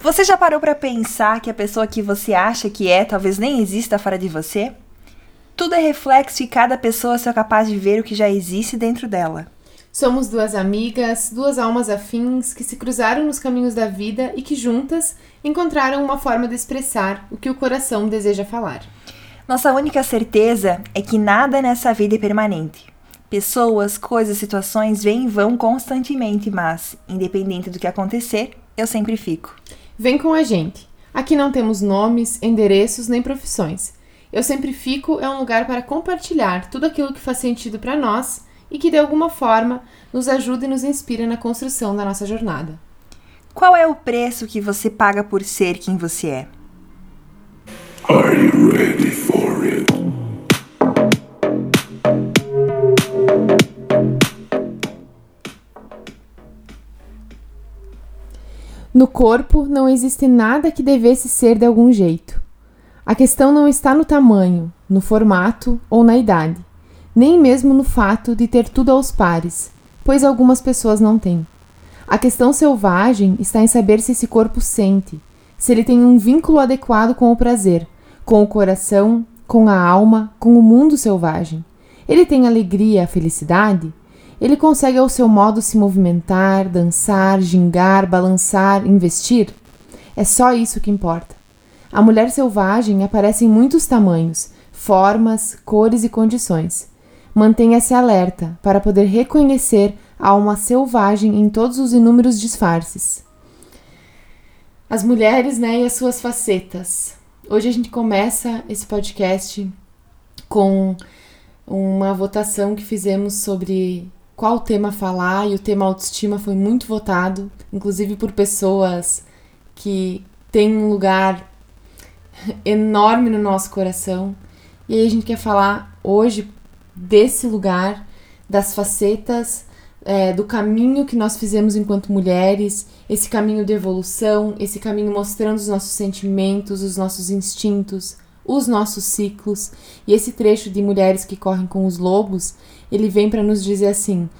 Você já parou para pensar que a pessoa que você acha que é talvez nem exista fora de você? Tudo é reflexo e cada pessoa é capaz de ver o que já existe dentro dela. Somos duas amigas, duas almas afins que se cruzaram nos caminhos da vida e que juntas encontraram uma forma de expressar o que o coração deseja falar. Nossa única certeza é que nada nessa vida é permanente. Pessoas, coisas, situações vêm e vão constantemente, mas, independente do que acontecer, eu sempre fico. Vem com a gente. Aqui não temos nomes, endereços nem profissões. Eu sempre fico é um lugar para compartilhar tudo aquilo que faz sentido para nós e que de alguma forma nos ajuda e nos inspira na construção da nossa jornada. Qual é o preço que você paga por ser quem você é? No corpo não existe nada que devesse ser de algum jeito. A questão não está no tamanho, no formato ou na idade, nem mesmo no fato de ter tudo aos pares, pois algumas pessoas não têm. A questão selvagem está em saber se esse corpo sente, se ele tem um vínculo adequado com o prazer, com o coração, com a alma, com o mundo selvagem. Ele tem alegria, felicidade? Ele consegue ao seu modo se movimentar, dançar, gingar, balançar, investir? É só isso que importa. A mulher selvagem aparece em muitos tamanhos, formas, cores e condições. Mantenha-se alerta para poder reconhecer a alma selvagem em todos os inúmeros disfarces. As mulheres, né, e as suas facetas. Hoje a gente começa esse podcast com uma votação que fizemos sobre qual tema falar e o tema autoestima foi muito votado, inclusive por pessoas que têm um lugar enorme no nosso coração. E aí a gente quer falar hoje desse lugar, das facetas, é, do caminho que nós fizemos enquanto mulheres, esse caminho de evolução, esse caminho mostrando os nossos sentimentos, os nossos instintos, os nossos ciclos. E esse trecho de Mulheres que Correm com os Lobos, ele vem para nos dizer assim: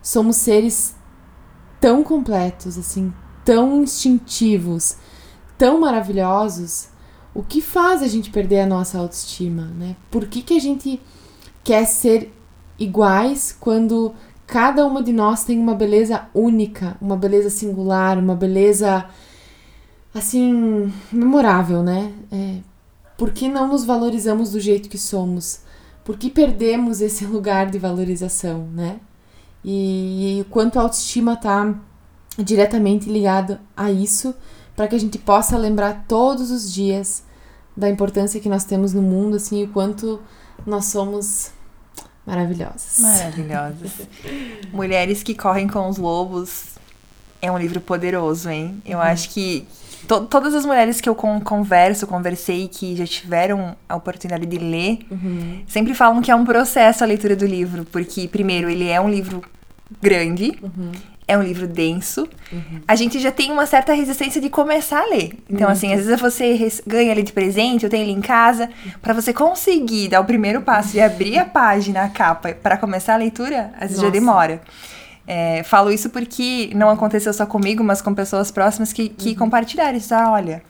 somos seres tão completos, assim, tão instintivos, tão maravilhosos. O que faz a gente perder a nossa autoestima, né? Por que, que a gente quer ser iguais quando cada uma de nós tem uma beleza única, uma beleza singular, uma beleza assim memorável, né? É, por que não nos valorizamos do jeito que somos? Por que perdemos esse lugar de valorização, né? E, e o quanto a autoestima está diretamente ligado a isso, para que a gente possa lembrar todos os dias da importância que nós temos no mundo, assim, o quanto nós somos maravilhosas. Maravilhosas. Mulheres que correm com os lobos é um livro poderoso, hein? Eu uhum. acho que to todas as mulheres que eu con converso, conversei, que já tiveram a oportunidade de ler, uhum. sempre falam que é um processo a leitura do livro, porque, primeiro, ele é um livro grande, uhum. É um livro denso. Uhum. A gente já tem uma certa resistência de começar a ler. Então, assim, às vezes você ganha ele de presente, eu tenho ele em casa, para você conseguir dar o primeiro passo e abrir a página, a capa, para começar a leitura, às vezes Nossa. já demora. É, falo isso porque não aconteceu só comigo, mas com pessoas próximas que, que uhum. compartilharam isso. Ah, olha,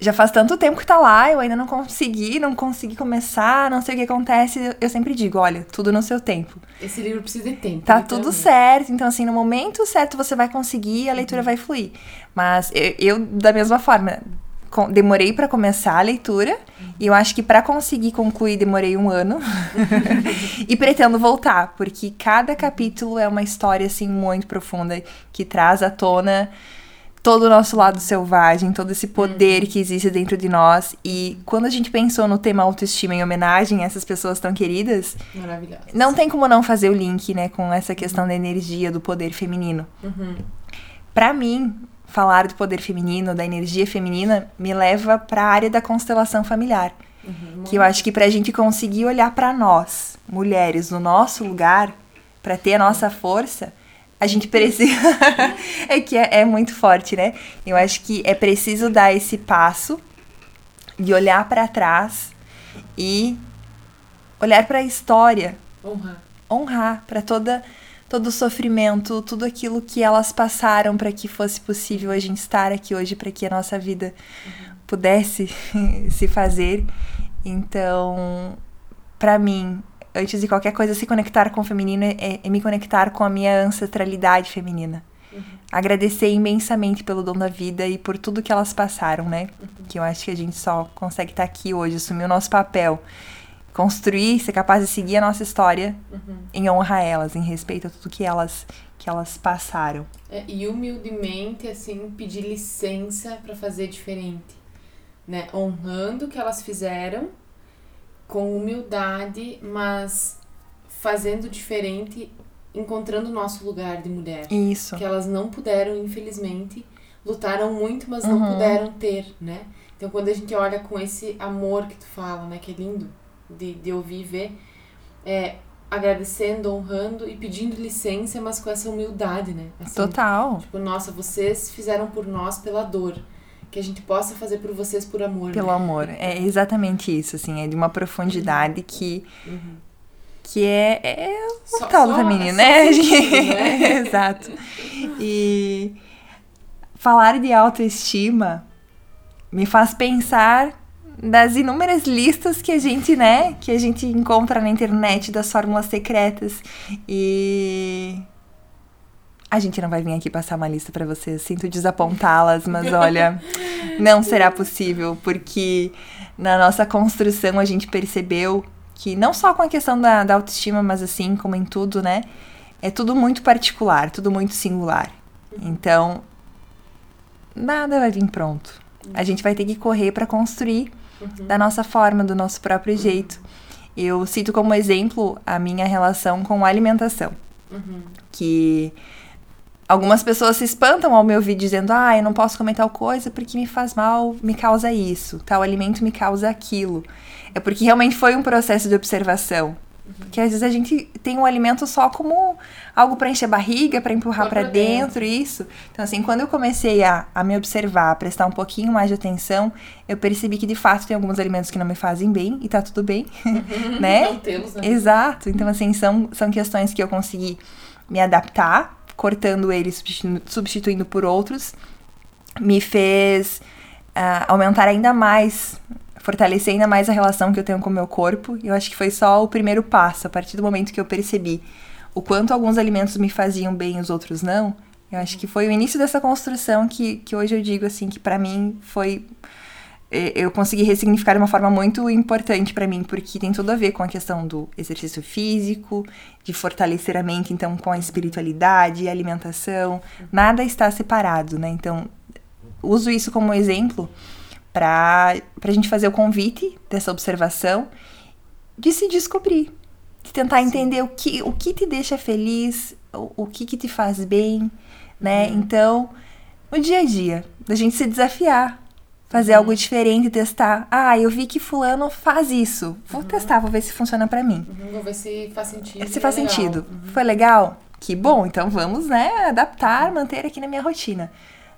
já faz tanto tempo que tá lá, eu ainda não consegui, não consegui começar, não sei o que acontece. Eu sempre digo, olha, tudo no seu tempo. Esse livro precisa de tempo. Tá tudo certo. Então, assim, no momento certo você vai conseguir, a leitura uhum. vai fluir. Mas eu, eu, da mesma forma, demorei para começar a leitura e eu acho que para conseguir concluir demorei um ano e pretendo voltar porque cada capítulo é uma história assim muito profunda que traz à tona todo o nosso lado selvagem, todo esse poder que existe dentro de nós. E quando a gente pensou no tema autoestima em homenagem a essas pessoas tão queridas, não tem como não fazer o link, né, com essa questão da energia, do poder feminino. Uhum. Para mim, falar do poder feminino, da energia feminina, me leva para a área da constelação familiar. Uhum, que eu acho que para a gente conseguir olhar para nós, mulheres, no nosso lugar, para ter a nossa força, a gente precisa. é que é, é, muito forte, né? Eu acho que é preciso dar esse passo de olhar para trás e olhar para a história, Honrar. honrar para toda todo o sofrimento, tudo aquilo que elas passaram para que fosse possível a gente estar aqui hoje, para que a nossa vida pudesse se fazer. Então, para mim, antes de qualquer coisa, se conectar com o feminino é, é me conectar com a minha ancestralidade feminina. Agradecer imensamente pelo dom da vida e por tudo que elas passaram, né? Que eu acho que a gente só consegue estar aqui hoje, assumir o nosso papel, construir, ser capaz de seguir a nossa história em honra a elas, em respeito a tudo que elas que elas passaram. É, e humildemente, assim, pedir licença para fazer diferente. Né? Honrando o que elas fizeram, com humildade, mas fazendo diferente, encontrando o nosso lugar de mulher. Isso. Que elas não puderam, infelizmente, lutaram muito, mas não Uhum. puderam ter, né? Então, quando a gente olha com esse amor que tu fala, né? Que é lindo de, de ouvir e ver, é agradecendo, honrando e pedindo licença, mas com essa humildade, né? Assim, Total. Tipo, nossa, vocês fizeram por nós pela dor. Que a gente possa fazer por vocês por amor. Pelo né? amor. É exatamente isso, assim, é de uma profundidade que que é, é o Só- tal do feminino, só né? sentido, né? Exato. E falar de autoestima me faz pensar das inúmeras listas que a gente, né, que a gente encontra na internet das fórmulas secretas e a gente não vai vir aqui passar uma lista pra vocês, sinto desapontá-las, mas olha, não será possível, porque na nossa construção a gente percebeu que não só com a questão da, da autoestima, mas assim como em tudo, né? É tudo muito particular, tudo muito singular. Então, nada vai vir pronto. A gente vai ter que correr para construir da nossa forma, do nosso próprio jeito. Eu cito como exemplo a minha relação com a alimentação. Que algumas pessoas se espantam ao me ouvir dizendo: Ah, eu não posso comer tal coisa porque me faz mal, me causa isso. Tal alimento me causa aquilo. É porque realmente foi um processo de observação. Porque às vezes a gente tem um alimento só como algo para encher a barriga, para empurrar para pra dentro, isso. Então, assim, quando eu comecei a, a me observar, a prestar um pouquinho mais de atenção, eu percebi que de fato tem alguns alimentos que não me fazem bem e tá tudo bem, né? Não tê-los, né? Exato. Então, assim, são, são questões que eu consegui me adaptar, cortando eles, substituindo, por outros. Me fez ah, aumentar ainda mais, fortalecer ainda mais a relação que eu tenho com o meu corpo. Eu acho que foi só o primeiro passo. A partir do momento que eu percebi o quanto alguns alimentos me faziam bem e os outros não, eu acho que foi o início dessa construção que, que hoje eu digo, assim, que pra mim foi eu consegui ressignificar de uma forma muito importante pra mim, porque tem tudo a ver com a questão do exercício físico, de fortalecer a mente, então com a espiritualidade, a alimentação, nada está separado, né? Então, uso isso como exemplo para a gente fazer o convite dessa observação de se descobrir, de tentar entender o que, o que te deixa feliz, o, o que, que te faz bem, né? Então, no dia a dia, da gente se desafiar, fazer algo diferente, testar. Ah, eu vi que fulano faz isso. Vou testar, vou ver se funciona pra mim. Uhum, Vou ver se faz sentido. Se e faz é sentido. Foi legal? Que bom, então vamos, né, adaptar, manter aqui na minha rotina.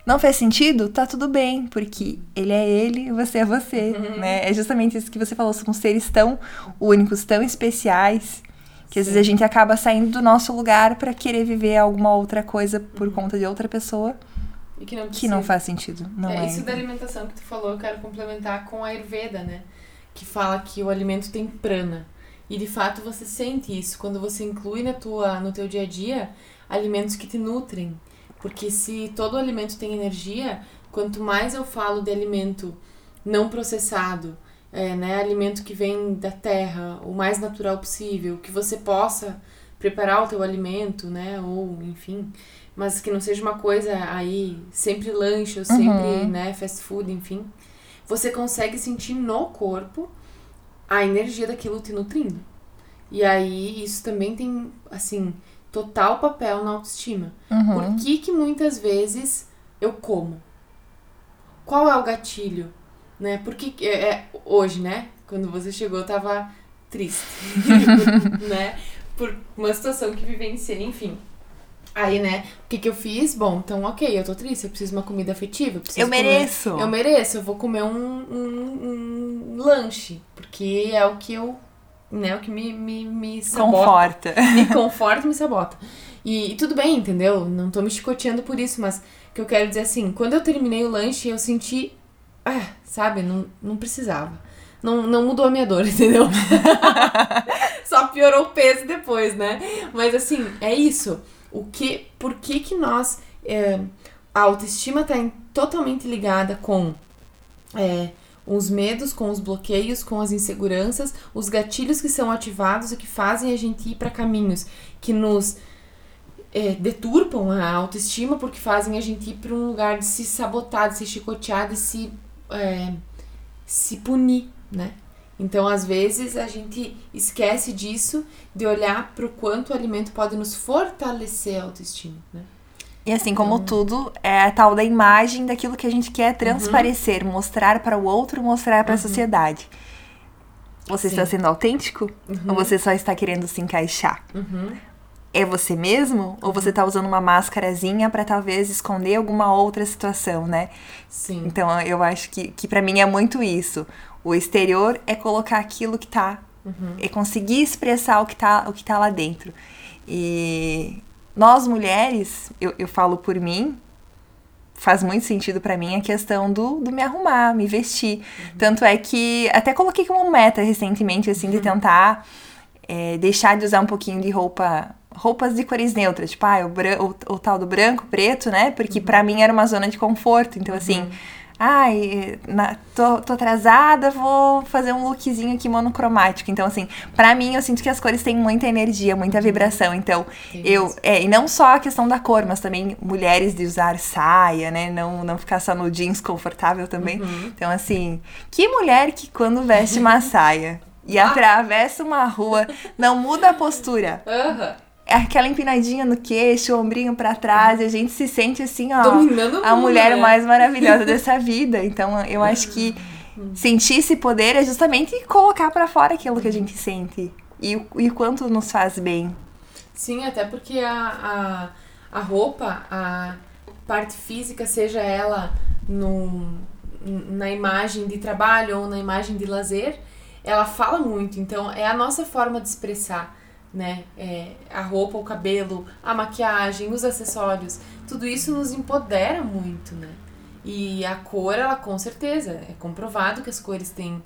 Não fez sentido? Tá tudo bem, porque ele é ele e você é você, né? É justamente isso que você falou, são seres tão únicos, tão especiais, que às vezes a gente acaba saindo do nosso lugar pra querer viver alguma outra coisa por conta de outra pessoa E que não, que não precisa. faz sentido. Não é. é, isso da alimentação que tu falou, eu quero complementar com a Ayurveda, né? Que fala que o alimento tem prana. E de fato você sente isso quando você inclui na tua, no teu dia a dia alimentos que te nutrem. Porque se todo alimento tem energia, quanto mais eu falo de alimento não processado, é, né, alimento que vem da terra, o mais natural possível, que você possa preparar o teu alimento, né, ou enfim, mas que não seja uma coisa aí sempre lanche ou sempre, né, fast food, enfim. Você consegue sentir no corpo a energia daquilo te nutrindo. E aí isso também tem, assim, total papel na autoestima. Uhum. Por que que muitas vezes eu como? Qual é o gatilho? Né? Porque é, é, hoje, né? Quando você chegou, eu tava triste. né? Por uma situação que vivenciei, enfim. Aí, né? O que que eu fiz? Bom, então, ok, eu tô triste, eu preciso de uma comida afetiva. Eu, preciso Eu comer- mereço. eu mereço, eu vou comer um, um, um lanche, porque é o que eu né, o que me, me, me sabota. Conforta. Me conforta e me sabota. E, e tudo bem, entendeu? Não tô me chicoteando por isso, mas o que eu quero dizer assim, quando eu terminei o lanche, eu senti. Ah, sabe, não, não precisava. Não, não mudou a minha dor, entendeu? Só piorou o peso depois, né? Mas assim, é isso. O que, por que que nós... é, a autoestima tá em- totalmente ligada com é, os medos, com os bloqueios, com as inseguranças, os gatilhos que são ativados e que fazem a gente ir para caminhos que nos é, deturpam a autoestima porque fazem a gente ir para um lugar de se sabotar, de se chicotear, de se, é, se punir, né? Então, às vezes, a gente esquece disso, de olhar para o quanto o alimento pode nos fortalecer a autoestima, né? E assim como tudo, é a tal da imagem daquilo que a gente quer transparecer, mostrar para o outro, mostrar para a sociedade. Você está Sim. sendo autêntico? Ou você só está querendo se encaixar? Uhum. É você mesmo? Ou você tá usando uma máscarazinha para talvez esconder alguma outra situação, né? Sim. Então eu acho que, que para mim é muito isso. O exterior é colocar aquilo que tá. É conseguir expressar o que tá, o que tá lá dentro. E nós mulheres, eu, eu falo por mim, faz muito sentido pra mim a questão do, do me arrumar, me vestir. Tanto é que até coloquei como meta recentemente, assim, de tentar é, deixar de usar um pouquinho de roupa. Roupas de cores neutras, tipo, ah, o, o, o tal do branco, preto, né? Porque pra mim era uma zona de conforto. Então, assim, ai, na- tô, tô atrasada, vou fazer um lookzinho aqui monocromático. Então, assim, pra mim, eu sinto que as cores têm muita energia, muita vibração. Então, Tem eu. mesmo. É, e não só a questão da cor, mas também mulheres de usar saia, né? Não, não ficar só no jeans confortável também. Então, assim, que mulher que quando veste uma saia e atravessa uma rua, não muda a postura. Aham. É aquela empinadinha no queixo, o ombrinho pra trás, e a gente se sente assim, ó. Dominando a mulher né? mais maravilhosa dessa vida. Então, eu acho que sentir esse poder é justamente colocar pra fora aquilo que a gente sente. E, o- e o quanto nos faz bem. Sim, até porque a, a, a roupa, a parte física, seja ela no, na imagem de trabalho ou na imagem de lazer, ela fala muito. Então, é a nossa forma de expressar, né? É, a roupa, o cabelo, a maquiagem, os acessórios, tudo isso nos empodera muito, né? E a cor, ela com certeza, é comprovado que as cores têm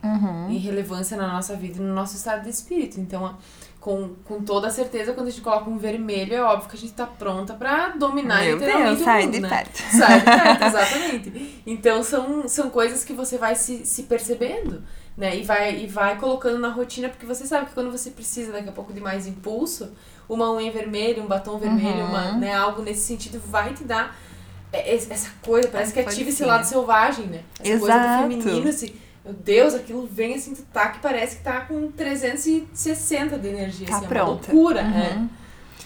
em relevância na nossa vida e no nosso estado de espírito. Então, com, com toda certeza, quando a gente coloca um vermelho, é óbvio que a gente tá pronta pra dominar Meu literalmente Deus, o sai mundo, de né? perto. Sai de perto, exatamente. Então, são, são coisas que você vai se, se percebendo, né? E vai, e vai colocando na rotina, porque você sabe que quando você precisa daqui a pouco de mais impulso, uma unha vermelha, um batom vermelho, uma, Uhum. né, algo nesse sentido vai te dar é- é- essa coisa, parece que Essa ativa esse lado selvagem, né? Essa coisa Exato. do feminino, assim, meu Deus, aquilo vem assim, tu tá que parece que tá com 360 de energia, Tá assim, é pronta. uma loucura, Uhum. né?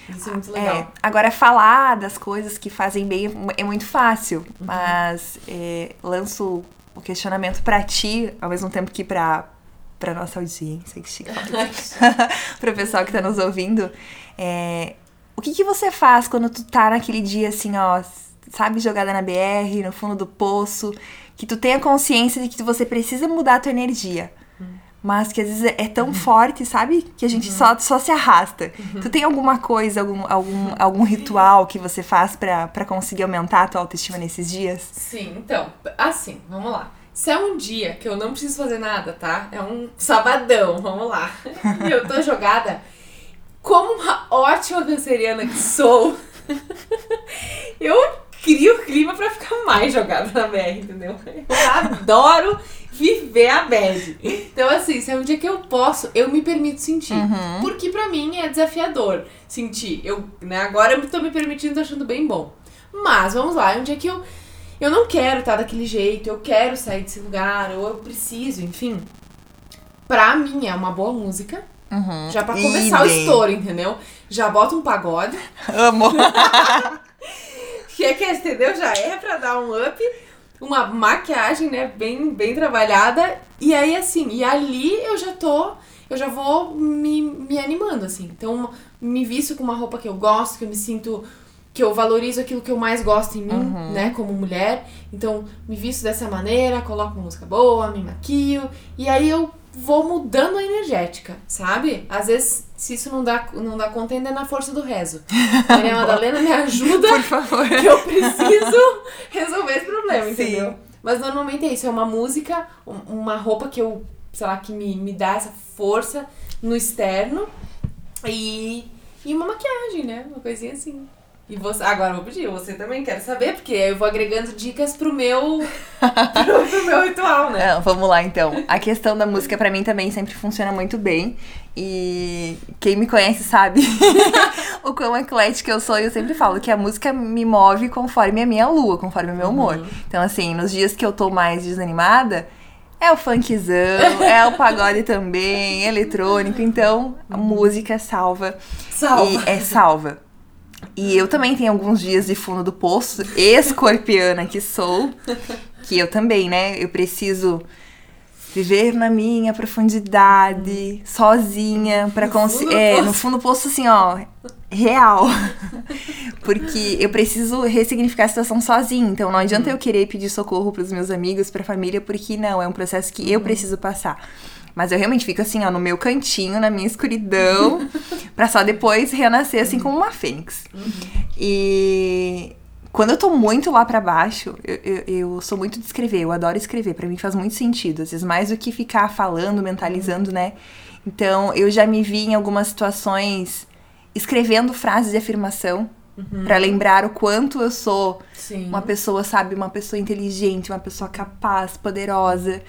Isso é muito legal. É, agora, falar das coisas que fazem bem é muito fácil, Uhum. mas é, lanço o questionamento pra ti, ao mesmo tempo que pra, pra nossa audiência, que chique. pro pessoal que tá nos ouvindo. É, o que, que você faz quando tu tá naquele dia assim, ó, sabe, jogada na BR, no fundo do poço, que tu tenha consciência de que você precisa mudar a tua energia. Mas que às vezes é tão forte, sabe? Que a gente só, só se arrasta. Tu tem alguma coisa, algum, algum, algum ritual que você faz pra, pra conseguir aumentar a tua autoestima nesses dias? Sim, então, assim, vamos lá. Se é um dia que eu não preciso fazer nada, tá? É um sabadão, vamos lá. E eu tô jogada como uma ótima canceriana que sou. eu crio o clima pra ficar mais jogada na BR, entendeu? Eu adoro viver a bad. Então, assim, se é um dia que eu posso, eu me permito sentir. Porque pra mim é desafiador sentir. Eu, né, agora eu tô me permitindo, tô achando bem bom. Mas, vamos lá, é um dia que eu, eu não quero estar daquele jeito, eu quero sair desse lugar, ou eu preciso, enfim. Pra mim é uma boa música. Já pra começar o Idem. estouro, entendeu? Já bota um pagode. Amo! Que é que, entendeu? Já é pra dar um up. Uma maquiagem, né? Bem, bem trabalhada. E aí, assim, e ali eu já tô. Eu já vou me, me animando, assim. Então, me visto com uma roupa que eu gosto, que eu me sinto. Que eu valorizo aquilo que eu mais gosto em mim, né? Como mulher. Então, me visto dessa maneira, coloco uma música boa, me maquio. E aí eu vou mudando a energética, sabe? Às vezes, se isso não dá, não dá conta, ainda é na força do rezo. Maria Madalena me ajuda Por favor. que eu preciso resolver esse problema, Sim. entendeu? Mas normalmente é isso, é uma música, um- uma roupa que eu, sei lá, que me, me dá essa força no externo e, e uma maquiagem, né? Uma coisinha assim. E você, agora eu vou pedir, você também quero saber, porque eu vou agregando dicas pro meu, pro, pro meu ritual, né? Não, vamos lá então. A questão da música pra mim também sempre funciona muito bem. E quem me conhece sabe o quão eclética eu sou. E eu sempre falo que a música me move conforme a minha lua, conforme o meu humor. Então, assim, nos dias que eu tô mais desanimada, é o funkzão, é o pagode também, eletrônico. Então, a música salva. Salva. E é salva. E eu também tenho alguns dias de fundo do poço, escorpiana que sou, que eu também, né? Eu preciso viver na minha profundidade, sozinha, pra No conseguir. É, no fundo do poço, assim, ó, real. Porque eu preciso ressignificar a situação sozinha. Então não adianta eu querer pedir socorro pros meus amigos, pra família, porque não, é um processo que eu preciso passar. Mas eu realmente fico assim, ó, no meu cantinho, na minha escuridão, pra só depois renascer assim como uma fênix. E quando eu tô muito lá pra baixo, eu, eu, eu sou muito de escrever, eu adoro escrever, pra mim faz muito sentido, às vezes mais do que ficar falando, mentalizando, né? Então eu já me vi em algumas situações escrevendo frases de afirmação pra lembrar o quanto eu sou Sim. uma pessoa, sabe, uma pessoa inteligente, uma pessoa capaz, poderosa.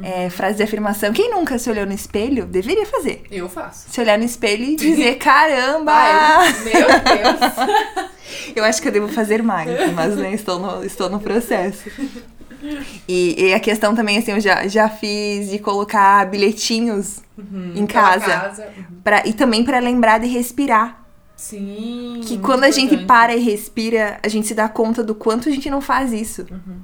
É, frase de afirmação. Quem nunca se olhou no espelho deveria fazer. Eu faço. Se olhar no espelho e dizer: caramba! Ai, meu Deus. Eu acho que eu devo fazer mais, mas né, estou, no, estou no processo. E, e a questão também, assim, eu já, já fiz de colocar bilhetinhos em Pela casa. Uhum. Pra, e também pra lembrar de respirar. Sim. Que quando a gente importante. para e respira, a gente se dá conta do quanto a gente não faz isso. Uhum.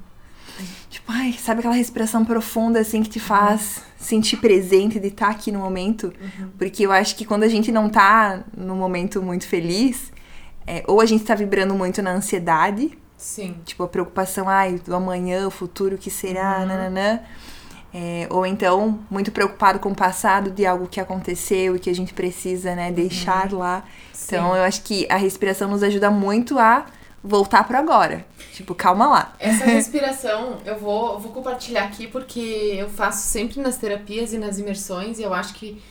Tipo, ai, sabe aquela respiração profunda assim que te faz sentir presente de estar aqui no momento? Uhum. Porque eu acho que quando a gente não tá num momento muito feliz, é, ou a gente tá vibrando muito na ansiedade, Sim. tipo a preocupação, ai, do amanhã, o futuro, o que será, Uhum. nananã. É, ou então, muito preocupado com o passado de algo que aconteceu e que a gente precisa, né, deixar lá. Então, Uhum. Sim. eu acho que a respiração nos ajuda muito a voltar pro agora. Tipo, calma lá. Essa respiração eu vou, eu vou compartilhar aqui porque eu faço sempre nas terapias e nas imersões e eu acho que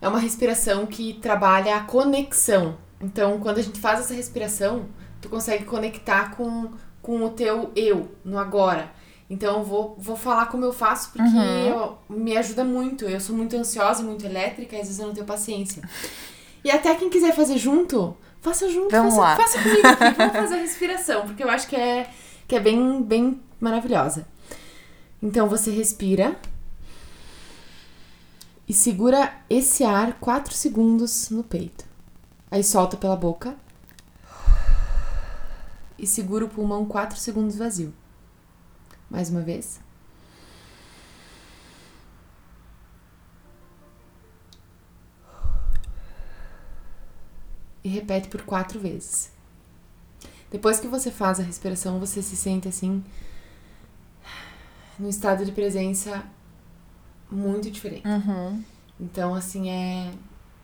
é uma respiração que trabalha a conexão. Então, quando a gente faz essa respiração, tu consegue conectar com, com o teu eu no agora. Então, eu vou, vou falar como eu faço porque eu- me ajuda muito. Eu sou muito ansiosa e muito elétrica, às vezes eu não tenho paciência. E até quem quiser fazer junto, faça junto, Vamos faça, lá. faça comigo aqui. Vamos fazer a respiração, porque eu acho que é, que é bem, bem maravilhosa. Então você respira e segura esse ar 4 segundos no peito. Aí solta pela boca e segura o pulmão 4 segundos vazio. Mais uma vez. E repete por quatro vezes. Depois que você faz a respiração, você se sente assim num estado de presença muito diferente. Uhum. Então, assim, é,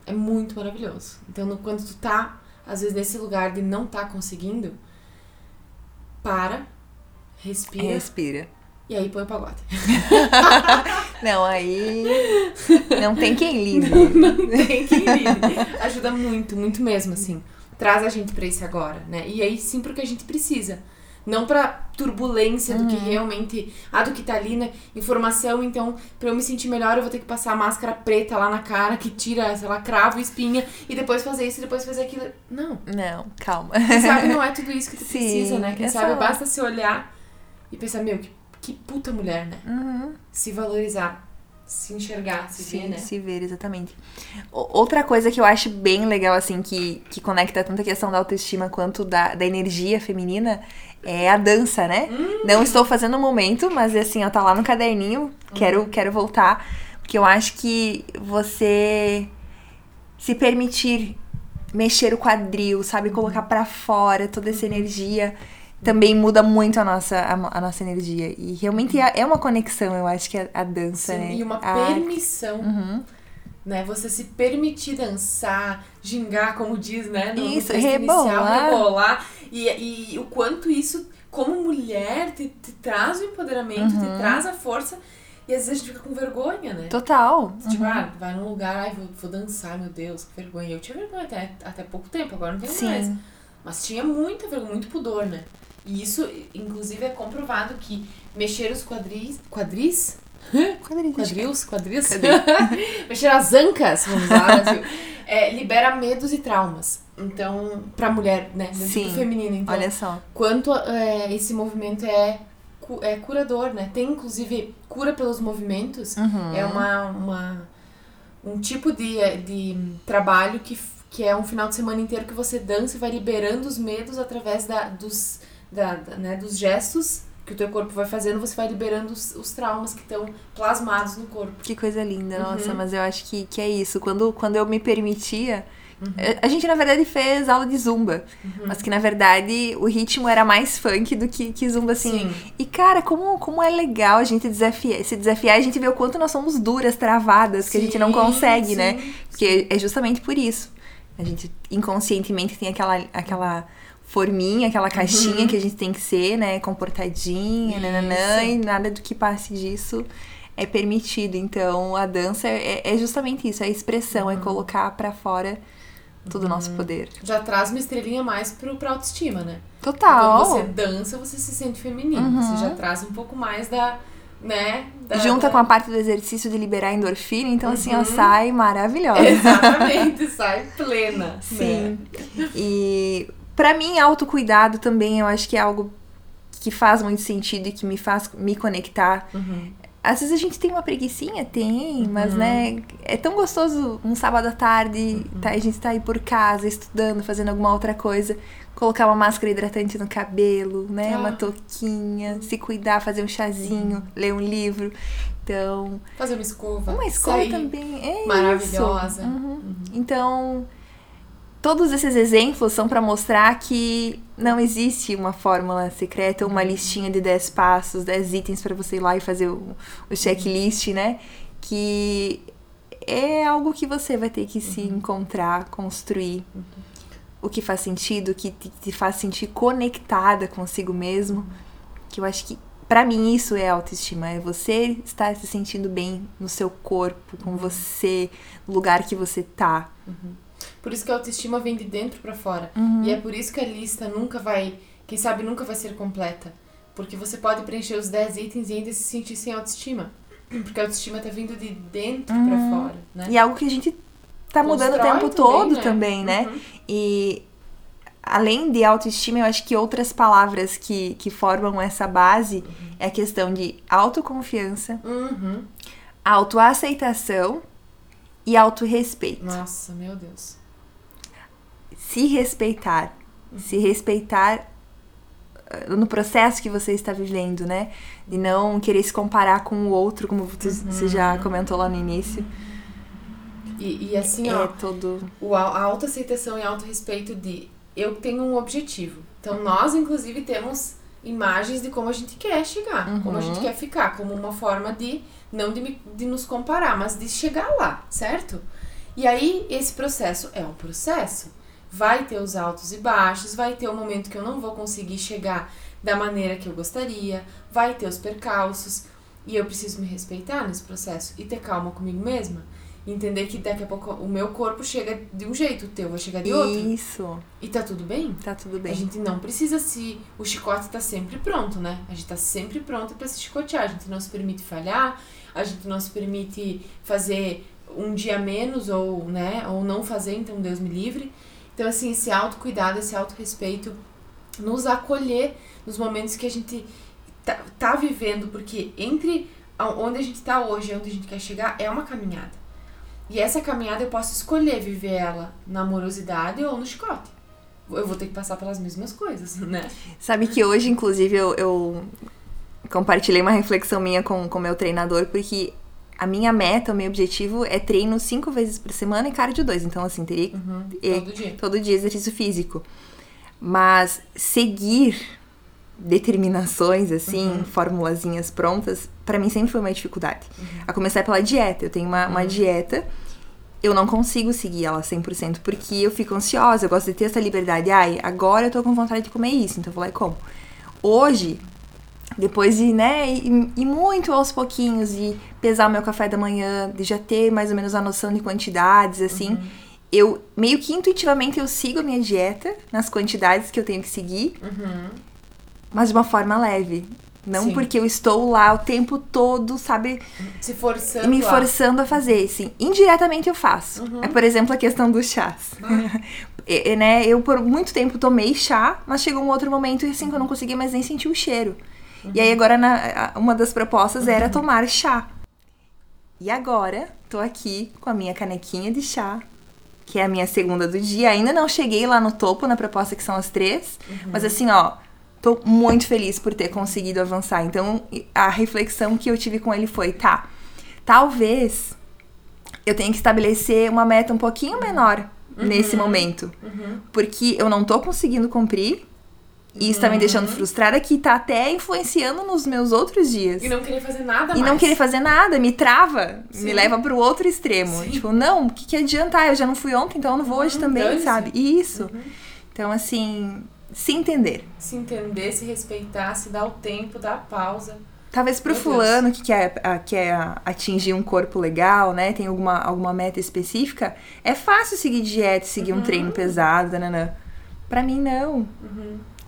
é muito maravilhoso. Então, no- quando tu tá, às vezes, nesse lugar de não tá conseguindo, para, respira Respira. e aí põe o pagode. Não, aí. Não tem quem livre. Tem que ir. Ajuda muito, muito mesmo, assim. Traz a gente pra esse agora, né? E aí sim porque a gente precisa. Não pra turbulência do que realmente. Ah, do que tá ali, né? Informação, então, pra eu me sentir melhor, eu vou ter que passar a máscara preta lá na cara, que tira, sei lá, cravo, espinha, e depois fazer isso, e depois fazer aquilo. Não. Não, calma. Quem sabe não é tudo isso que tu Sim, precisa, né? Quem sabe basta se olhar e pensar, meu, que, que puta mulher, né? Uhum. Se valorizar, se enxergar, se ver, né? se ver, exatamente. O- Outra coisa que eu acho bem legal, assim, que, que conecta tanto a questão da autoestima quanto da, da energia feminina é a dança, né? Não estou fazendo no momento, mas assim, ó, tá lá no caderninho, quero, quero voltar. Porque eu acho que você se permitir mexer o quadril, sabe? Colocar pra fora toda essa energia. Também muda muito a nossa, a, a nossa energia. E realmente é, é uma conexão, eu acho que a, a dança, Sim, né? E uma A permissão, Uhum. né? Você se permitir dançar, gingar, como diz, né? No, Isso, rebolar. Inicial, rebolar. E, e o quanto isso, como mulher, te, te traz o empoderamento, Uhum. te traz a força. E às vezes a gente fica com vergonha, né? Total. Tipo, Uhum. ah, vai num lugar, ai, vou, vou dançar, meu Deus, que vergonha. Eu tinha vergonha até, até pouco tempo, agora não tenho mais. Sim. Mas tinha muita vergonha, muito pudor, né? E isso, inclusive, é comprovado que mexer os quadris. Quadris? Quadrilhos. Quadrils? Quadris? mexer as ancas, vamos lá, Brasil, é, libera medos e traumas. Então, pra mulher, né? Dentro Sim. feminino. Então, Olha só. quanto é, esse movimento é, cu- é curador, né? Tem, inclusive, cura pelos movimentos. Uhum. É uma, uma, um tipo de, de trabalho que, que é um final de semana inteiro que você dança e vai liberando os medos através da, dos, da, da- né, dos gestos que o teu corpo vai fazendo, você vai liberando os, os traumas que estão plasmados no corpo. Que coisa linda, nossa, Uhum. mas eu acho que, que é isso. Quando, quando eu me permitia. Uhum. eh, A gente, na verdade, fez aula de zumba. Mas que, na verdade, o ritmo era mais funk do que, que zumba, assim. Sim. E, cara, como, como é legal a gente desafiar, se desafiar e a gente vê o quanto nós somos duras, travadas, que a gente não Sim, consegue, sim, né? Porque é justamente por isso. A gente inconscientemente tem aquela, aquela forminha, aquela caixinha que a gente tem que ser, né? Comportadinha, Uhum. Nananã, e nada do que passe disso é permitido. Então, a dança é, é justamente isso, é a expressão, Uhum. é colocar pra fora todo o nosso poder. Já traz uma estrelinha mais pro, pra autoestima, né? Total! Quando você dança, você se sente feminino. Você já traz um pouco mais da. né? Da, Junta da- com a parte do exercício de liberar endorfina, então assim, ó, Uhum. sai maravilhosa. Exatamente, sai plena. Sim. né? E pra mim, autocuidado também eu acho que é algo que faz muito sentido e que me faz me conectar. Uhum. Às vezes a gente tem uma preguicinha, tem, mas né, é tão gostoso um sábado à tarde, Uhum. tá, a gente tá aí por casa, estudando, fazendo alguma outra coisa, colocar uma máscara hidratante no cabelo, né, Ah. uma touquinha, se cuidar, fazer um chazinho, ler um livro. Então, Fazer uma escova. uma escola sair. também é Maravilhosa. isso. Uhum. Então, todos esses exemplos são para mostrar que não existe uma fórmula secreta, uma listinha de 10 passos, 10 itens para você ir lá e fazer o, o checklist, né? Que é algo que você vai ter que se encontrar, construir. O que faz sentido, o que te, te faz sentir conectada consigo mesmo. Que eu acho que, pra mim, isso é autoestima. É você estar se sentindo bem no seu corpo, com você, no lugar que você tá. Por isso que a autoestima vem de dentro pra fora. Uhum. E é por isso que a lista nunca vai, quem sabe nunca vai ser completa. Porque você pode preencher os 10 itens e ainda se sentir sem autoestima. Porque a autoestima tá vindo de dentro pra fora, né? E é algo que a gente tá mudando o Constrói tempo também, todo né? também, né? Uhum. E além de autoestima, eu acho que outras palavras que, que formam essa base é a questão de autoconfiança, Uhum. autoaceitação e autorrespeito. Nossa, meu Deus. Se respeitar. Se respeitar eh, no processo que você está vivendo, né? De não querer se comparar com o outro, como você Uhum. já comentou lá no início. E, e assim, é ó, todo. o, a autoaceitação e autorrespeito de eu tenho um objetivo. Então nós, inclusive, temos imagens de como a gente quer chegar, como a gente Uhum. quer ficar, como uma forma de não de, me- de nos comparar, mas de chegar lá, certo? E aí esse processo é um processo. Vai ter os altos e baixos, vai ter o momento que eu não vou conseguir chegar da maneira que eu gostaria, vai ter os percalços, e eu preciso me respeitar nesse processo e ter calma comigo mesma. Entender que daqui a pouco o meu corpo chega de um jeito, o teu vai chegar de outro. Isso. E tá tudo bem? Tá tudo A bem. gente não precisa se. O chicote tá sempre pronto, né? A gente tá sempre pronto pra se chicotear. A gente não se permite falhar, a gente não se permite fazer um dia menos ou, né, ou não fazer, então Deus me livre. Então, assim, esse autocuidado, esse autorrespeito, nos acolher nos momentos que a gente tá, tá vivendo, porque entre onde a gente tá hoje e onde a gente quer chegar é uma caminhada. E essa caminhada eu posso escolher viver ela na amorosidade ou no chicote. Eu vou ter que passar pelas mesmas coisas, né? Sabe que hoje, inclusive, eu, eu compartilhei uma reflexão minha com o meu treinador, porque a minha meta, o meu objetivo é treino cinco vezes por semana e cardio dois. Então, assim, teria e- Todo dia. todo dia exercício físico. Mas seguir determinações, assim, formulazinhas prontas, pra mim sempre foi uma dificuldade. A começar pela dieta. Eu tenho uma, uma dieta, eu não consigo seguir ela 100% porque eu fico ansiosa, eu gosto de ter essa liberdade. Ai, agora eu tô com vontade de comer isso, então eu vou lá e como. Hoje, depois de, né, ir, ir muito aos pouquinhos e pesar o meu café da manhã, de já ter mais ou menos a noção de quantidades, assim, eu meio que intuitivamente eu sigo a minha dieta nas quantidades que eu tenho que seguir, mas de uma forma leve. Não Sim. porque eu estou lá o tempo todo, sabe, Se forçando. me a- forçando a fazer, assim. Indiretamente eu faço. Uhum. É, por exemplo, a questão dos chás. E- e, né, eu por muito tempo tomei chá, mas chegou um outro momento assim que eu não conseguia mais nem sentir o cheiro. E Uhum. aí agora na- uma das propostas era tomar chá. E agora tô aqui com a minha canequinha de chá, que é a minha segunda do dia. Ainda não cheguei lá no topo na proposta que são as três, Uhum. mas assim, ó, tô muito feliz por ter conseguido avançar. Então, a reflexão que eu tive com ele foi, tá, talvez eu tenha que estabelecer uma meta um pouquinho menor Uhum. nesse momento, porque eu não tô conseguindo cumprir. E isso tá me Uhum. deixando frustrada, que tá até influenciando nos meus outros dias. E não querer fazer nada E mais. não querer fazer nada, me trava, Sim. me leva pro outro extremo. Sim. Tipo, não, o que, que adianta? Ah, eu já não fui ontem, então eu não vou hoje Uhum, também, dane-se. sabe? Isso. Então, assim, se entender. Se entender, se respeitar, se dar o tempo, dar a pausa. Talvez pro Meu fulano que quer, quer atingir um corpo legal, né? Tem alguma, alguma meta específica, é fácil seguir dieta, seguir Uhum. um treino pesado, nananã. Pra mim, não.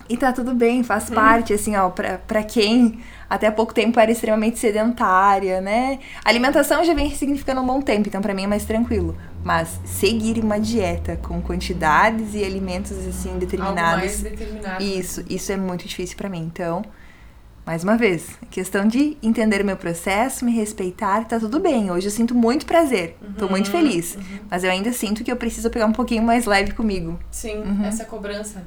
E tá tudo bem, faz parte, assim, ó, pra, pra quem até pouco tempo era extremamente sedentária, né? A alimentação já vem significando um bom tempo, então pra mim é mais tranquilo. Mas seguir uma dieta com quantidades e alimentos, assim, Algo determinados. mais determinado. Isso, isso é muito difícil pra mim. Então, mais uma vez, questão de entender o meu processo, me respeitar, tá tudo bem. Hoje eu sinto muito prazer, tô Uhum, muito feliz. Mas eu ainda sinto que eu preciso pegar um pouquinho mais leve comigo. Sim, Uhum. essa cobrança, né?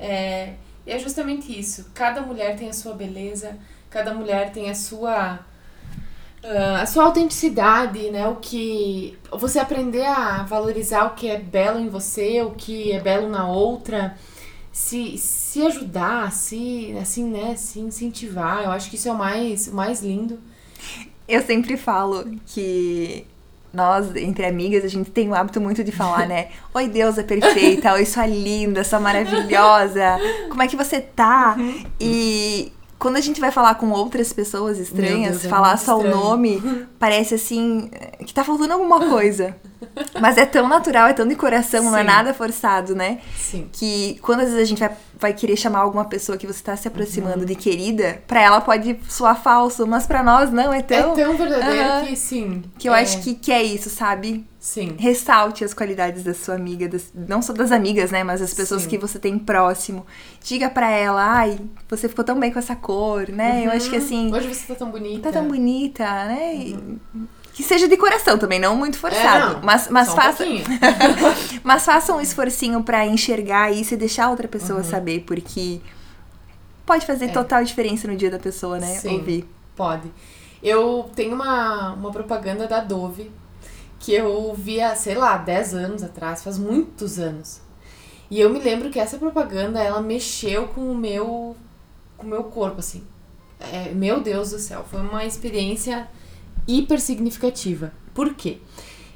É, e é justamente isso. Cada mulher tem a sua beleza, cada mulher tem a sua ah, a sua autenticidade, né? O que você aprender a valorizar o que é belo em você, o que é belo na outra, se, se ajudar, se assim, né, se incentivar. Eu acho que isso é o mais o mais lindo. Eu sempre falo que nós, entre amigas, a gente tem o hábito muito de falar, né? Oi, deusa perfeita, oi, sua linda, sua maravilhosa, como é que você tá? Uhum. E quando a gente vai falar com outras pessoas estranhas, Deus, é falar muito só estranho. o nome, parece assim, que tá faltando alguma coisa. Mas é tão natural, é tão de coração, não é Sim. nada forçado, né? Sim. que quando às vezes a gente vai, vai querer chamar alguma pessoa que você tá se aproximando Uhum. de querida, pra ela pode soar falso, mas pra nós não, é tão. é tão verdadeiro Aham. que sim. Que eu é, acho que, que é isso, sabe? sim. Ressalte as qualidades da sua amiga, das- não só das amigas, né? Mas das pessoas Sim. que você tem próximo. Diga pra ela, ai, você ficou tão bem com essa cor, né? Eu acho que assim, Hoje você tá tão bonita. tá tão bonita, né? E- Que seja de coração também, não muito Uhum. É, forçado. não. mas mas um faça. pouquinho. Mas faça um esforcinho pra enxergar isso e deixar a outra Uhum. pessoa saber, porque pode fazer total diferença no dia da pessoa, né? É. Sim. Ouvir. Pode. Eu tenho uma, uma propaganda da Dove que eu via, sei lá, 10 anos atrás, faz muitos anos. E eu me lembro que essa propaganda, ela mexeu com o meu, com o meu corpo, assim. É, meu Deus do céu, foi uma experiência hiper significativa. Por quê?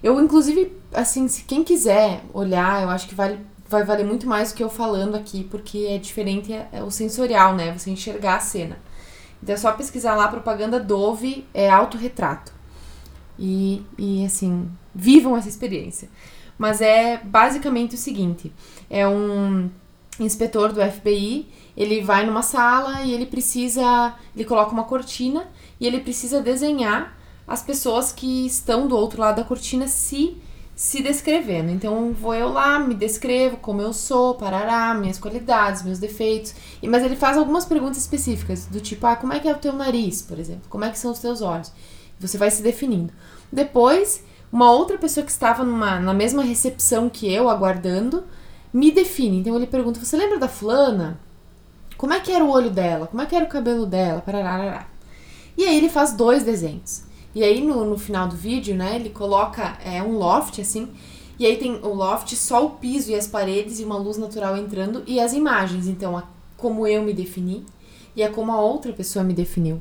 Eu, inclusive, assim, se quem quiser olhar, eu acho que vale, vai valer muito mais do que eu falando aqui, porque é diferente é, é o sensorial, né? Você enxergar a cena. Então é só pesquisar lá propaganda Dove é autorretrato. E, e assim, vivam essa experiência. Mas é basicamente o seguinte: é um inspetor do FBI, ele vai numa sala e ele precisa. Ele coloca uma cortina e ele precisa desenhar as pessoas que estão do outro lado da cortina se se descrevendo. Então vou eu lá, me descrevo como eu sou, parará, minhas qualidades, meus defeitos. E, mas ele faz algumas perguntas específicas, do tipo, ah, como é que é o teu nariz, por exemplo? Como é que são os teus olhos? Você vai se definindo. Depois, uma outra pessoa que estava numa, na mesma recepção que eu, aguardando, me define. Então ele pergunta, você lembra da fulana? Como é que era o olho dela? Como é que era o cabelo dela? Parará. E aí ele faz dois desenhos. E aí no, no final do vídeo, né, ele coloca é, um loft assim, e aí tem o loft, só o piso e as paredes e uma luz natural entrando e as imagens. Então, a- como eu me defini. e é como a outra pessoa me definiu.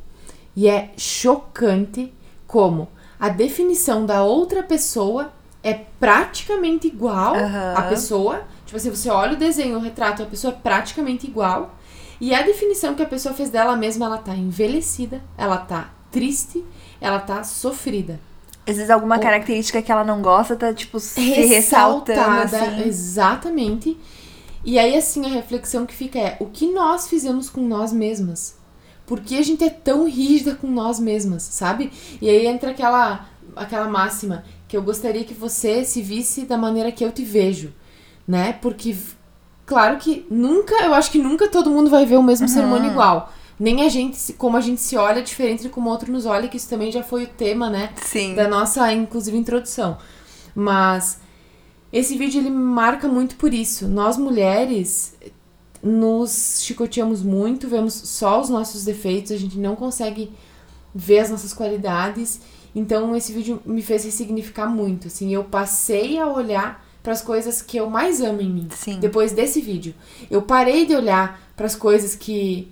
E é chocante como a definição da outra pessoa é praticamente igual Aham. à pessoa. Tipo assim, você olha o desenho, o retrato, a pessoa é praticamente igual. E a definição que a pessoa fez dela mesma, ela tá envelhecida, ela tá triste, ela tá sofrida. Às vezes alguma característica que ela não gosta tá, tipo, se ressaltando, Ressaltada, assim. Exatamente. E aí, assim, a reflexão que fica é: o que nós fizemos com nós mesmas? Por que a gente é tão rígida com nós mesmas, sabe? E aí entra aquela, aquela máxima que eu gostaria que você se visse da maneira que eu te vejo, né? Porque, claro que nunca, eu acho que nunca todo mundo vai ver o mesmo ser humano igual. Nem a gente, como a gente se olha, é diferente de como o outro nos olha, que isso também já foi o tema, né? Sim. da nossa, inclusive, introdução. Mas esse vídeo ele marca muito por isso. Nós mulheres nos chicoteamos muito, vemos só os nossos defeitos, a gente não consegue ver as nossas qualidades. Então esse vídeo me fez ressignificar muito, assim, eu passei a olhar para as coisas que eu mais amo em mim. Sim. Depois desse vídeo, eu parei de olhar para as coisas que,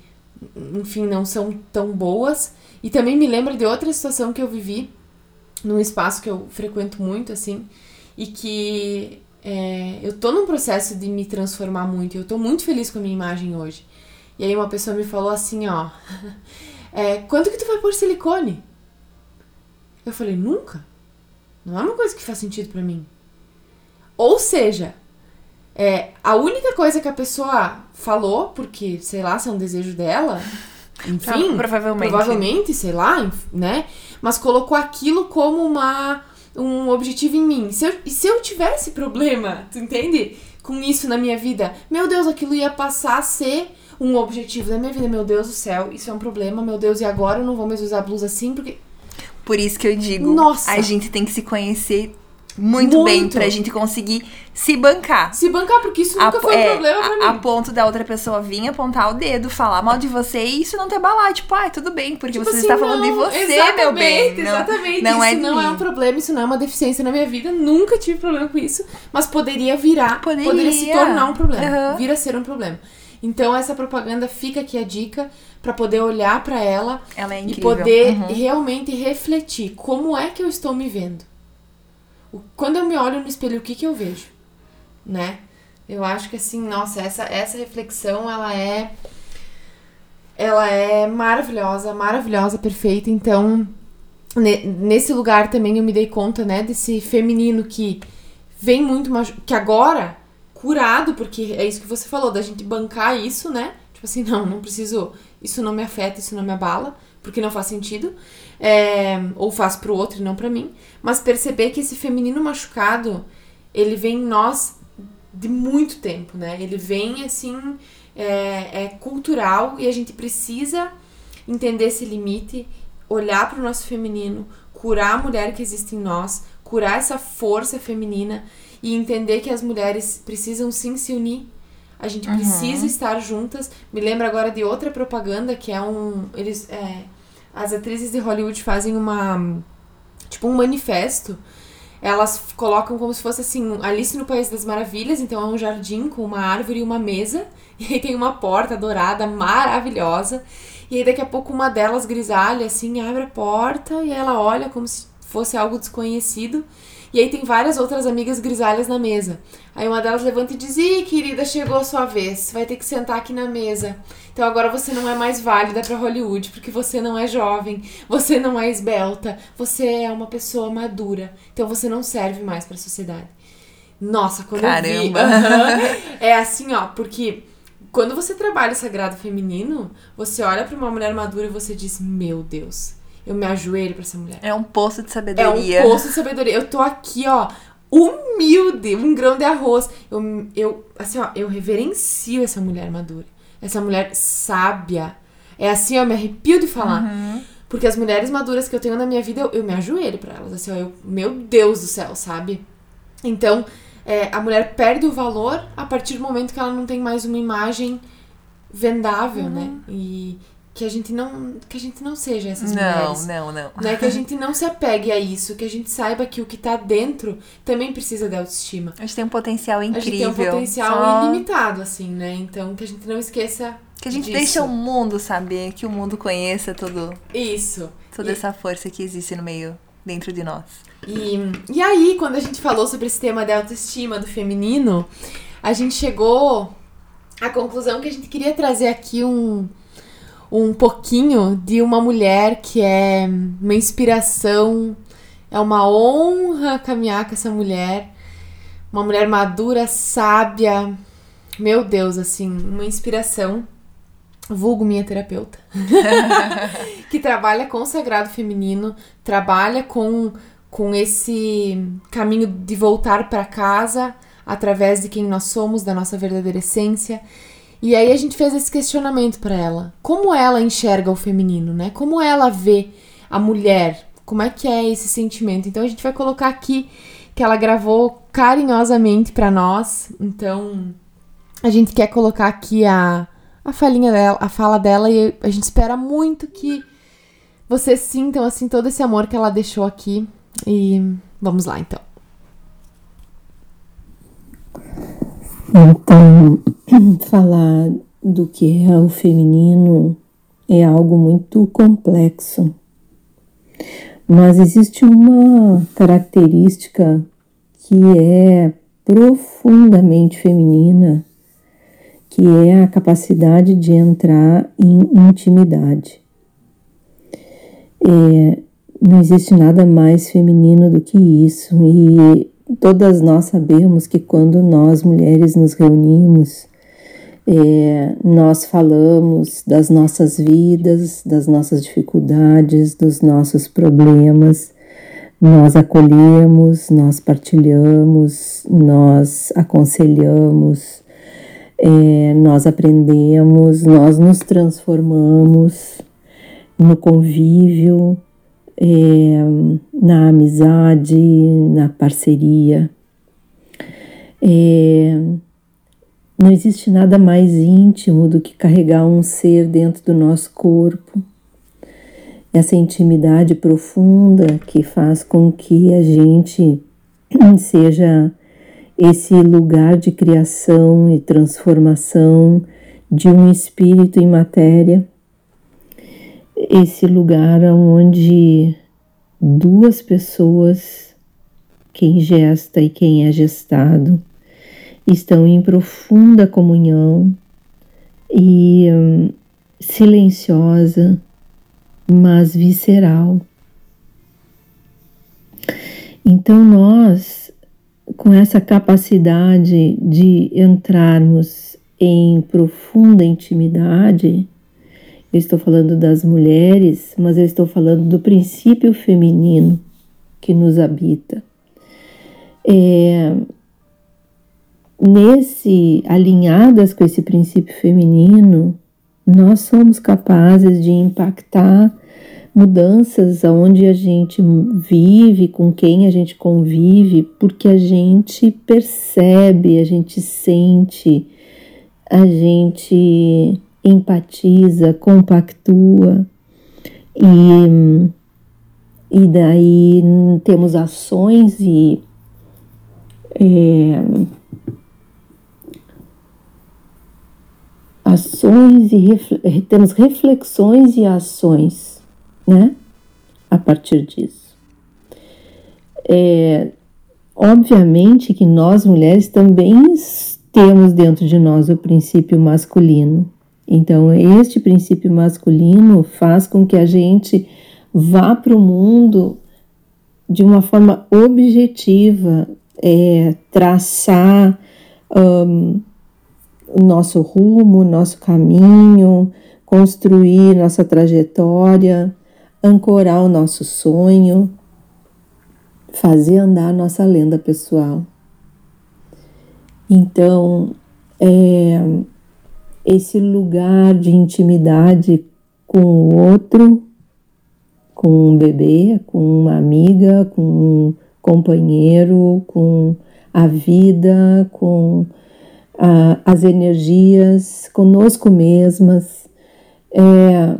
enfim, não são tão boas. E também me lembra de outra situação que eu vivi num espaço que eu frequento muito, assim, e que é, eu tô num processo de me transformar muito. Eu tô muito feliz com a minha imagem hoje. E aí uma pessoa me falou assim, ó, é, quanto que tu vai pôr silicone? Eu falei, nunca. Não é uma coisa que faz sentido pra mim. Ou seja, é, a única coisa que a pessoa falou, porque, sei lá, se é um desejo dela, enfim, Ah, provavelmente. provavelmente, sei lá, né? Mas colocou aquilo como uma um objetivo em mim. Se eu, se eu tivesse problema, tu entende? Com isso na minha vida, meu Deus, aquilo ia passar a ser um objetivo da minha vida. Meu Deus do céu, isso é um problema, meu Deus, e agora eu não vou mais usar blusa assim, porque Por isso que eu digo, Nossa. a gente tem que se conhecer muito, bem Muito. pra gente conseguir se bancar. se bancar, porque isso nunca A- foi um é, problema pra mim. a, a ponto da outra pessoa vir apontar o dedo, falar mal de você e isso não te abalar. Tipo, ai, tudo bem, porque Tipo você assim, está falando de não, você, meu bem. Não, Exatamente. não isso é não é mim. um problema, isso não é uma deficiência na minha vida. Nunca tive problema com isso. Mas poderia virar, Poderia. se tornar um problema. Aham. Vir a ser um problema. Então, essa propaganda fica aqui a dica pra poder olhar pra ela Ela é e poder Uhum. realmente refletir como é que eu estou me vendo. Quando eu me olho no espelho, o que que eu vejo? Né? Eu acho que assim, nossa, essa, essa reflexão, ela é ela é maravilhosa, maravilhosa, perfeita. Então, ne- nesse lugar também eu me dei conta, né, desse feminino que vem muito que agora curado, porque é isso que você falou, da gente bancar isso, né? Tipo assim, não, não preciso, isso não me afeta, isso não me abala, porque não faz sentido. É, ou faz pro outro e não pra mim. Mas perceber que esse feminino machucado, ele vem em nós de muito tempo, né? Ele vem assim, é, é cultural e a gente precisa entender esse limite, olhar para o nosso feminino, curar a mulher que existe em nós, curar essa força feminina e entender que as mulheres precisam sim se unir. A gente precisa estar juntas. Me lembro agora de outra propaganda que é um. Eles. é, as atrizes de Hollywood fazem uma. Tipo um manifesto. Elas colocam como se fosse assim, Alice no País das Maravilhas, então é um jardim com uma árvore e uma mesa, e aí tem uma porta dourada maravilhosa. E aí daqui a pouco uma delas grisalha assim abre a porta e ela olha como se fosse algo desconhecido. E aí tem várias outras amigas grisalhas na mesa. Aí uma delas levanta e diz: Ih, querida, chegou a sua vez. Vai ter que sentar aqui na mesa. Então agora você não é mais válida pra Hollywood, porque você não é jovem, você não é esbelta, você é uma pessoa madura. Então você não serve mais pra sociedade. Nossa, quando eu vi. Caramba. É assim, ó, porque quando você trabalha o sagrado feminino, você olha pra uma mulher madura e você diz: Meu Deus, eu me ajoelho pra essa mulher. É um poço de É sabedoria. um poço de sabedoria. Eu tô aqui, ó, humilde, um grão de arroz. Eu, eu, assim, ó, eu reverencio essa mulher madura. Essa mulher sábia. É assim, ó, eu me arrepio de falar. Uhum. Porque as mulheres maduras que eu tenho na minha vida, eu, eu me ajoelho pra elas. Assim, ó, eu, meu Deus do céu, sabe? Então, é, a mulher perde o valor a partir do momento que ela não tem mais uma imagem vendável, né? Uhum. E que a gente não, que a gente não seja essas Não, mulheres não, não. né? Que a gente não se apegue a isso, que a gente saiba que o que tá dentro também precisa de autoestima. A gente tem um potencial A incrível. gente tem um potencial Só- ilimitado, assim, né? Então que a gente não esqueça Que a gente Disso. deixa o mundo saber, que o mundo conheça todo, Isso. toda E- essa força que existe no meio, dentro de nós. E, e aí, quando a gente falou sobre esse tema da autoestima do feminino, a gente chegou à conclusão que a gente queria trazer aqui um, um pouquinho de uma mulher que é uma inspiração. É uma honra caminhar com essa mulher. Uma mulher madura, sábia. Meu Deus, assim, uma inspiração. Vulgo minha terapeuta. que trabalha com o sagrado feminino, trabalha com, com esse caminho de voltar para casa através de quem nós somos, da nossa verdadeira essência. E aí a gente fez esse questionamento para ela. Como ela enxerga o feminino, né? Como ela vê a mulher? Como é que é esse sentimento? Então a gente vai colocar aqui que ela gravou carinhosamente para nós. Então a gente quer colocar aqui a a falinha dela, a fala dela e a gente espera muito que vocês sintam assim todo esse amor que ela deixou aqui e vamos lá então. Então, falar do que é o feminino é algo muito complexo. Mas existe uma característica que é profundamente feminina, que é a capacidade de entrar em intimidade. É, não existe nada mais feminino do que isso, e todas nós sabemos que quando nós mulheres nos reunimos, é, nós falamos das nossas vidas, das nossas dificuldades, dos nossos problemas, nós acolhemos, nós partilhamos, nós aconselhamos, é, nós aprendemos, nós nos transformamos no convívio, é, na amizade, na parceria. É, não existe nada mais íntimo do que carregar um ser dentro do nosso corpo. Essa intimidade profunda que faz com que a gente seja esse lugar de criação e transformação de um espírito em matéria, esse lugar onde duas pessoas, quem gesta e quem é gestado, estão em profunda comunhão e hum, silenciosa, mas visceral. Então, nós, com essa capacidade de entrarmos em profunda intimidade, eu estou falando das mulheres, mas eu estou falando do princípio feminino que nos habita. É, nesse alinhadas com esse princípio feminino, nós somos capazes de impactar mudanças aonde a gente vive, com quem a gente convive, porque a gente percebe, a gente sente, a gente empatiza, compactua e, e daí temos ações e é, ações e refle temos reflexões e ações, né? A partir disso. É, obviamente que nós mulheres também temos dentro de nós o princípio masculino. Então, este princípio masculino faz com que a gente vá para o mundo de uma forma objetiva, é, traçar um, o nosso rumo, nosso caminho, construir nossa trajetória, ancorar o nosso sonho, fazer andar nossa lenda pessoal. Então, é, esse lugar de intimidade com o outro, com um bebê, com uma amiga, com um companheiro, com a vida, com as energias, conosco mesmas, é,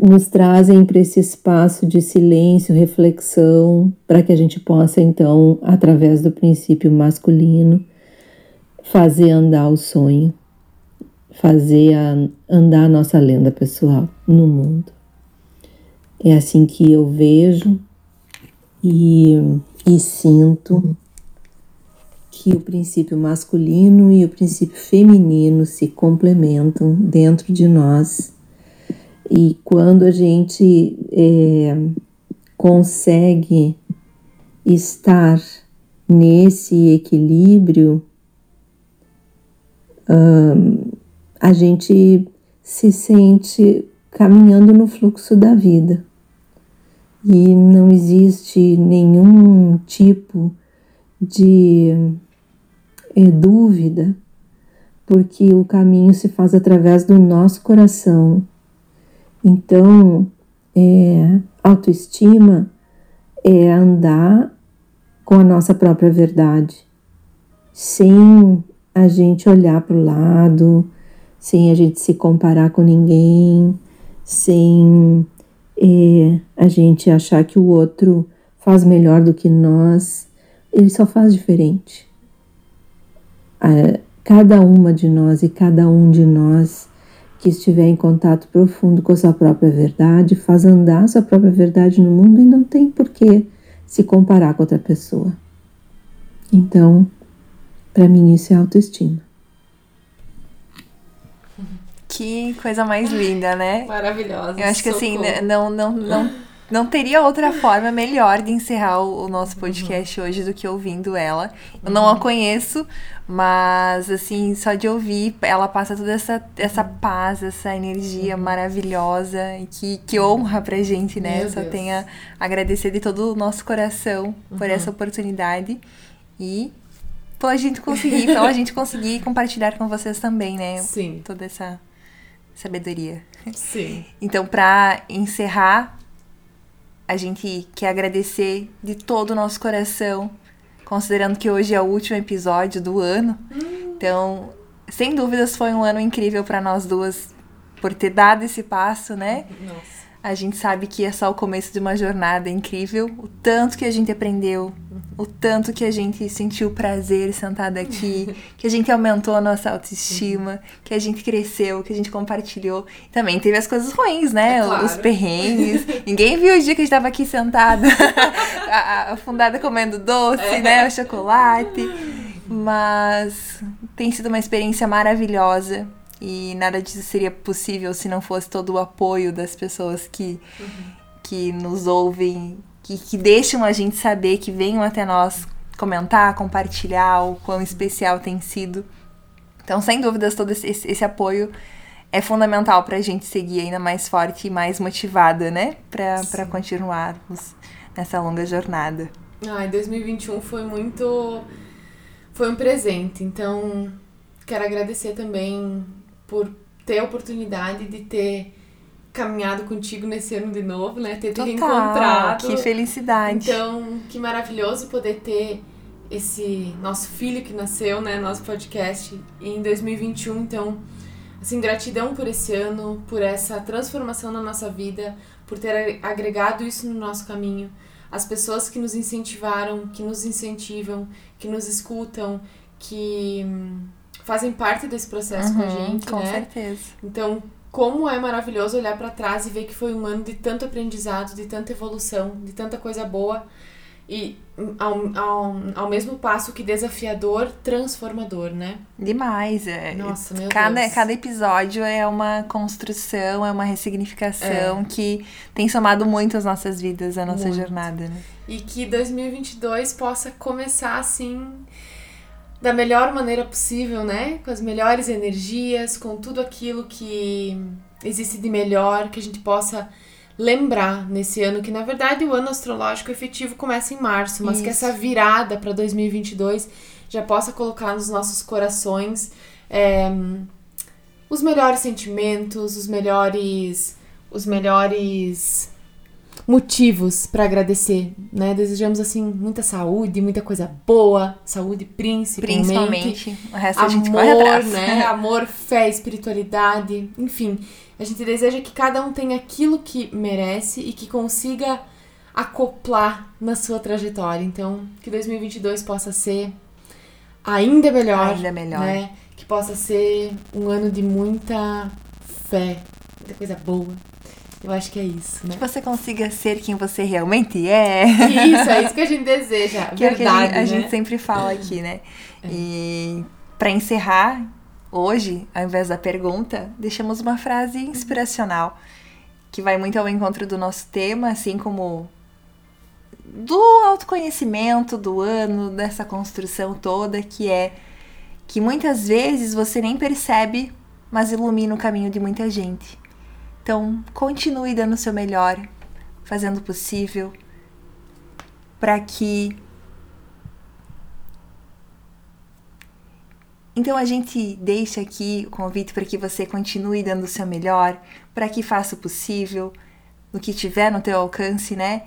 nos trazem para esse espaço de silêncio, reflexão, para que a gente possa, então, através do princípio masculino, fazer andar o sonho, fazer a, andar a nossa lenda pessoal no mundo. É assim que eu vejo e, e sinto que o princípio masculino e o princípio feminino se complementam dentro de nós. E quando a gente é, consegue estar nesse equilíbrio, a gente se sente caminhando no fluxo da vida e não existe nenhum tipo de é, dúvida, porque o caminho se faz através do nosso coração. Então, é, autoestima é andar com a nossa própria verdade, sem a gente olhar para o lado, sem a gente se comparar com ninguém, sem é, a gente achar que o outro faz melhor do que nós, ele só faz diferente. cada uma de nós e cada um de nós que estiver em contato profundo com a sua própria verdade faz andar a sua própria verdade no mundo e não tem por que se comparar com outra pessoa. Então, para mim, isso é autoestima. Que coisa mais linda, né? Maravilhosa. Eu acho que assim, né, não, não, não, não teria outra forma melhor de encerrar o, o nosso podcast uhum. hoje do que ouvindo ela. Eu não a conheço, mas assim, só de ouvir, ela passa toda essa, essa paz, essa energia uhum. maravilhosa que, que honra pra gente, né? Meu só Deus. tenho a agradecer de todo o nosso coração por essa oportunidade. E pela gente conseguir, pela gente conseguir compartilhar com vocês também, né? Sim. Toda essa sabedoria. Sim. Então, para encerrar, a gente quer agradecer de todo o nosso coração, considerando que hoje é o último episódio do ano. Hum. Então, sem dúvidas foi um ano incrível para nós duas por ter dado esse passo, né? Nossa. A gente sabe que é só o começo de uma jornada incrível, o tanto que a gente aprendeu, o tanto que a gente sentiu prazer sentada aqui, que a gente aumentou a nossa autoestima, que a gente cresceu, que a gente compartilhou. Também teve as coisas ruins, né? É claro. Os perrengues. Ninguém viu o dia que a gente tava aqui sentada, afundada comendo doce, é. né? O chocolate. Mas tem sido uma experiência maravilhosa. E nada disso seria possível se não fosse todo o apoio das pessoas que, uhum. que nos ouvem, que, que deixam a gente saber, que venham até nós comentar, compartilhar o quão especial tem sido. Então, sem dúvidas, todo esse, esse apoio é fundamental para a gente seguir ainda mais forte e mais motivada, né? Para continuarmos nessa longa jornada. Ai, 2021 foi muito. Foi um presente. Então, quero agradecer também por ter a oportunidade de ter caminhado contigo nesse ano de novo, né? Ter te Total, reencontrado. Que felicidade. Então, que maravilhoso poder ter esse nosso filho que nasceu, né? Nosso podcast em 2021. Então, assim, gratidão por esse ano, por essa transformação na nossa vida, por ter agregado isso no nosso caminho. As pessoas que nos incentivaram, que nos incentivam, que nos escutam, que fazem parte desse processo uhum, com a uhum, gente, com né? Com certeza. Então, como é maravilhoso olhar para trás e ver que foi um ano de tanto aprendizado, de tanta evolução, de tanta coisa boa e ao, ao, ao mesmo passo que desafiador, transformador, né? Demais, é. Nossa, meu cada, Deus. Cada episódio é uma construção, é uma ressignificação é. que tem somado muito as nossas vidas, a nossa muito. jornada, né? E que 2022 possa começar assim da melhor maneira possível, né? Com as melhores energias, com tudo aquilo que existe de melhor, que a gente possa lembrar nesse ano que na verdade o ano astrológico efetivo começa em março, mas Isso. que essa virada para 2022 já possa colocar nos nossos corações é, os melhores sentimentos, os melhores os melhores motivos para agradecer, né? Desejamos assim muita saúde, muita coisa boa, saúde principalmente, principalmente. O resto amor, a gente corre atrás. né? Amor, fé, espiritualidade, enfim. A gente deseja que cada um tenha aquilo que merece e que consiga acoplar na sua trajetória. Então, que 2022 possa ser ainda melhor, ainda melhor. né? Que possa ser um ano de muita fé, muita coisa boa. Eu acho que é isso, né? Que você consiga ser quem você realmente é. Isso, é isso que a gente deseja. Que é o que a Verdade, gente, a né? gente sempre fala aqui, né? E para encerrar, hoje, ao invés da pergunta, deixamos uma frase inspiracional que vai muito ao encontro do nosso tema, assim como do autoconhecimento do ano, dessa construção toda, que é que muitas vezes você nem percebe, mas ilumina o caminho de muita gente. Então, continue dando o seu melhor, fazendo o possível para que Então a gente deixa aqui o convite para que você continue dando o seu melhor, para que faça o possível, no que tiver no teu alcance, né?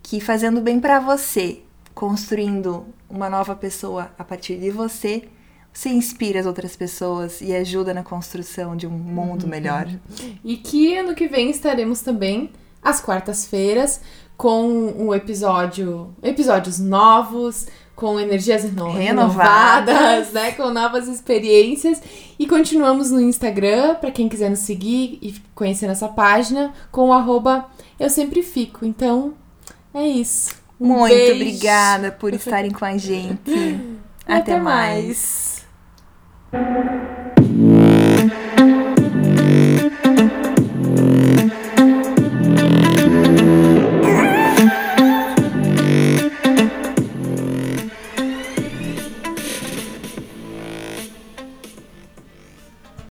Que fazendo bem para você, construindo uma nova pessoa a partir de você, você inspira as outras pessoas e ajuda na construção de um mundo melhor. E que ano que vem estaremos também às quartas-feiras com um episódio, episódios novos, com energias reno- Renovadas. renovadas, né, com novas experiências e continuamos no Instagram para quem quiser nos seguir e conhecer nossa página com o arroba eu sempre fico. Então é isso. Um Muito beijo. obrigada por estarem com a gente. E Até, mais. mais. Thank you.